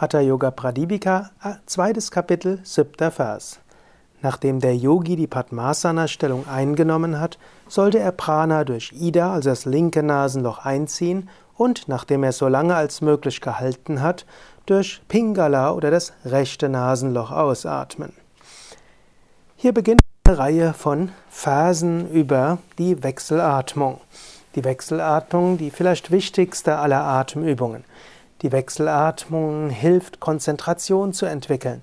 Hatha Yoga Pradipika, zweites Kapitel, siebter Vers. Nachdem der Yogi die Padmasana-Stellung eingenommen hat, sollte er Prana durch Ida, also das linke Nasenloch, einziehen und, nachdem er so lange als möglich gehalten hat, durch Pingala oder das rechte Nasenloch ausatmen. Hier beginnt eine Reihe von Versen über die Wechselatmung. Die Wechselatmung, die vielleicht wichtigste aller Atemübungen. Die Wechselatmung hilft, Konzentration zu entwickeln.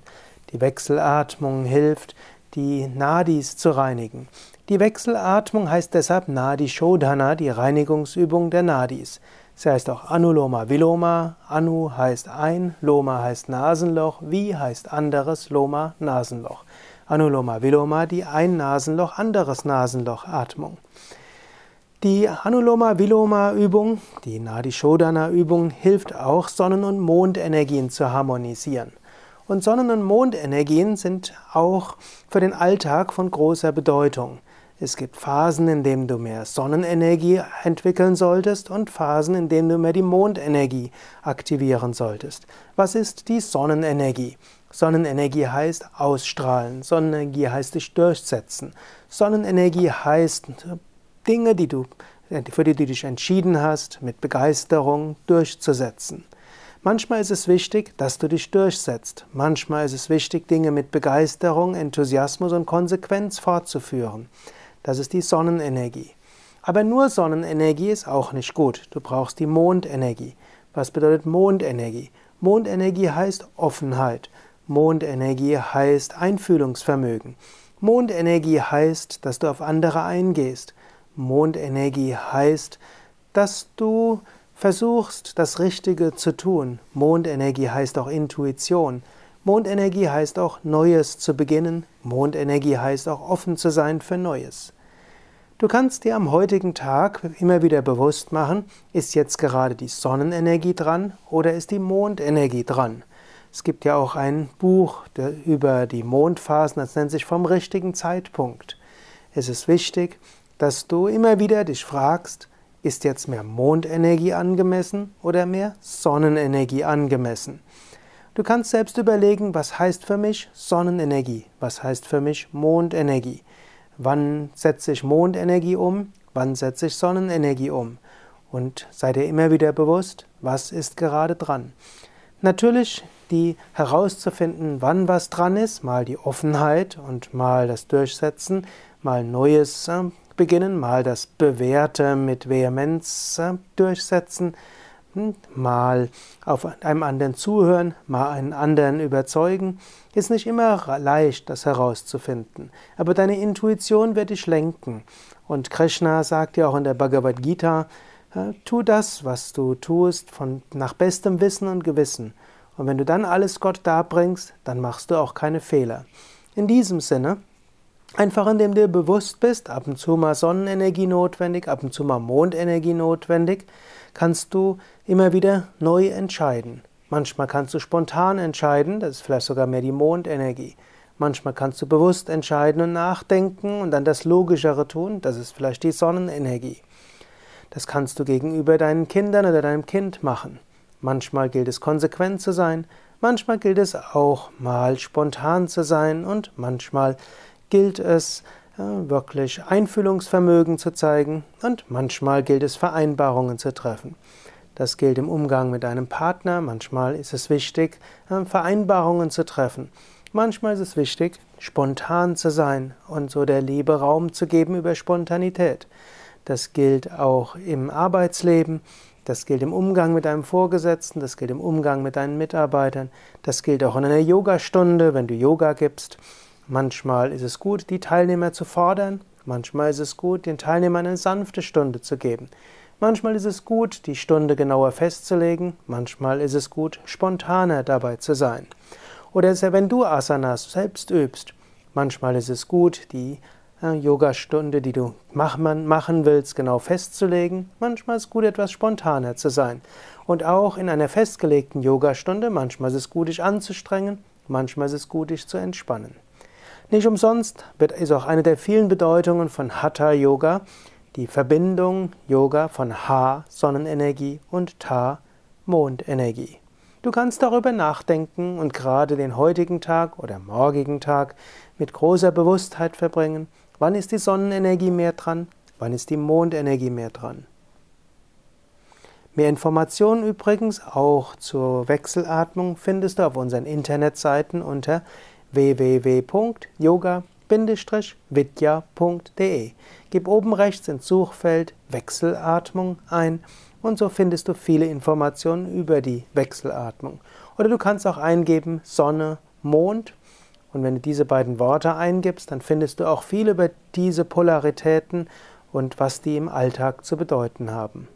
Die Wechselatmung hilft, die Nadis zu reinigen. Die Wechselatmung heißt deshalb Nadi Shodhana, die Reinigungsübung der Nadis. Sie heißt auch Anuloma Viloma. Anu heißt ein, Loma heißt Nasenloch, Vi heißt anderes, Loma Nasenloch. Anuloma Viloma, die ein Nasenloch, anderes Nasenloch Atmung. Die Anuloma-Viloma-Übung, die Nadi-Shodhana-Übung, hilft auch, Sonnen- und Mondenergien zu harmonisieren. Und Sonnen- und Mondenergien sind auch für den Alltag von großer Bedeutung. Es gibt Phasen, in denen du mehr Sonnenenergie entwickeln solltest und Phasen, in denen du mehr die Mondenergie aktivieren solltest. Was ist die Sonnenenergie? Sonnenenergie heißt ausstrahlen. Sonnenenergie heißt dich durchsetzen. Sonnenenergie heißt Dinge, die du, für die du dich entschieden hast, mit Begeisterung durchzusetzen. Manchmal ist es wichtig, dass du dich durchsetzt. Manchmal ist es wichtig, Dinge mit Begeisterung, Enthusiasmus und Konsequenz fortzuführen. Das ist die Sonnenenergie. Aber nur Sonnenenergie ist auch nicht gut. Du brauchst die Mondenergie. Was bedeutet Mondenergie? Mondenergie heißt Offenheit. Mondenergie heißt Einfühlungsvermögen. Mondenergie heißt, dass du auf andere eingehst. Mondenergie heißt, dass du versuchst, das Richtige zu tun. Mondenergie heißt auch Intuition. Mondenergie heißt auch Neues zu beginnen. Mondenergie heißt auch offen zu sein für Neues. Du kannst dir am heutigen Tag immer wieder bewusst machen, ist jetzt gerade die Sonnenenergie dran oder ist die Mondenergie dran. Es gibt ja auch ein Buch über die Mondphasen, das nennt sich vom richtigen Zeitpunkt. Es ist wichtig, dass du immer wieder dich fragst, ist jetzt mehr Mondenergie angemessen oder mehr Sonnenenergie angemessen? Du kannst selbst überlegen, was heißt für mich Sonnenenergie, was heißt für mich Mondenergie. Wann setze ich Mondenergie um, wann setze ich Sonnenenergie um? Und sei dir immer wieder bewusst, was ist gerade dran. Natürlich die herauszufinden, wann was dran ist, mal die Offenheit und mal das Durchsetzen, mal Neues äh, beginnen, mal das Bewährte mit Vehemenz durchsetzen, hm, mal auf einem anderen zuhören, mal einen anderen überzeugen, ist nicht immer leicht, das herauszufinden. Aber deine Intuition wird dich lenken. Und Krishna sagt ja auch in der Bhagavad Gita, tu das, was du tust, von, nach bestem Wissen und Gewissen. Und wenn du dann alles Gott darbringst, dann machst du auch keine Fehler. In diesem Sinne, Einfach indem du dir bewusst bist, ab und zu mal Sonnenenergie notwendig, ab und zu mal Mondenergie notwendig, kannst du immer wieder neu entscheiden. Manchmal kannst du spontan entscheiden, das ist vielleicht sogar mehr die Mondenergie. Manchmal kannst du bewusst entscheiden und nachdenken und dann das Logischere tun, das ist vielleicht die Sonnenenergie. Das kannst du gegenüber deinen Kindern oder deinem Kind machen. Manchmal gilt es konsequent zu sein, manchmal gilt es auch mal spontan zu sein und manchmal gilt es, wirklich Einfühlungsvermögen zu zeigen und manchmal gilt es, Vereinbarungen zu treffen. Das gilt im Umgang mit einem Partner, manchmal ist es wichtig, Vereinbarungen zu treffen. Manchmal ist es wichtig, spontan zu sein und so der Liebe Raum zu geben über Spontanität. Das gilt auch im Arbeitsleben, das gilt im Umgang mit deinem Vorgesetzten, das gilt im Umgang mit deinen Mitarbeitern, das gilt auch in einer Yogastunde, wenn du Yoga gibst. Manchmal ist es gut, die Teilnehmer zu fordern, manchmal ist es gut, den Teilnehmern eine sanfte Stunde zu geben. Manchmal ist es gut, die Stunde genauer festzulegen, manchmal ist es gut, spontaner dabei zu sein. Oder wenn du Asanas selbst übst, manchmal ist es gut, die äh, Yogastunde, die du machen willst, genau festzulegen. Manchmal ist es gut, etwas spontaner zu sein. Und auch in einer festgelegten Yogastunde, manchmal ist es gut, dich anzustrengen, manchmal ist es gut, dich zu entspannen. Nicht umsonst ist auch eine der vielen Bedeutungen von Hatha Yoga die Verbindung Yoga von Ha, Sonnenenergie und Ta, Mondenergie. Du kannst darüber nachdenken und gerade den heutigen Tag oder morgigen Tag mit großer Bewusstheit verbringen. Wann ist die Sonnenenergie mehr dran? Wann ist die Mondenergie mehr dran? Mehr Informationen übrigens auch zur Wechselatmung findest du auf unseren Internetseiten unter www.yoga-vidya.de. Gib oben rechts ins Suchfeld Wechselatmung ein und so findest du viele Informationen über die Wechselatmung. Oder du kannst auch eingeben Sonne, Mond und wenn du diese beiden Worte eingibst, dann findest du auch viel über diese Polaritäten und was die im Alltag zu bedeuten haben.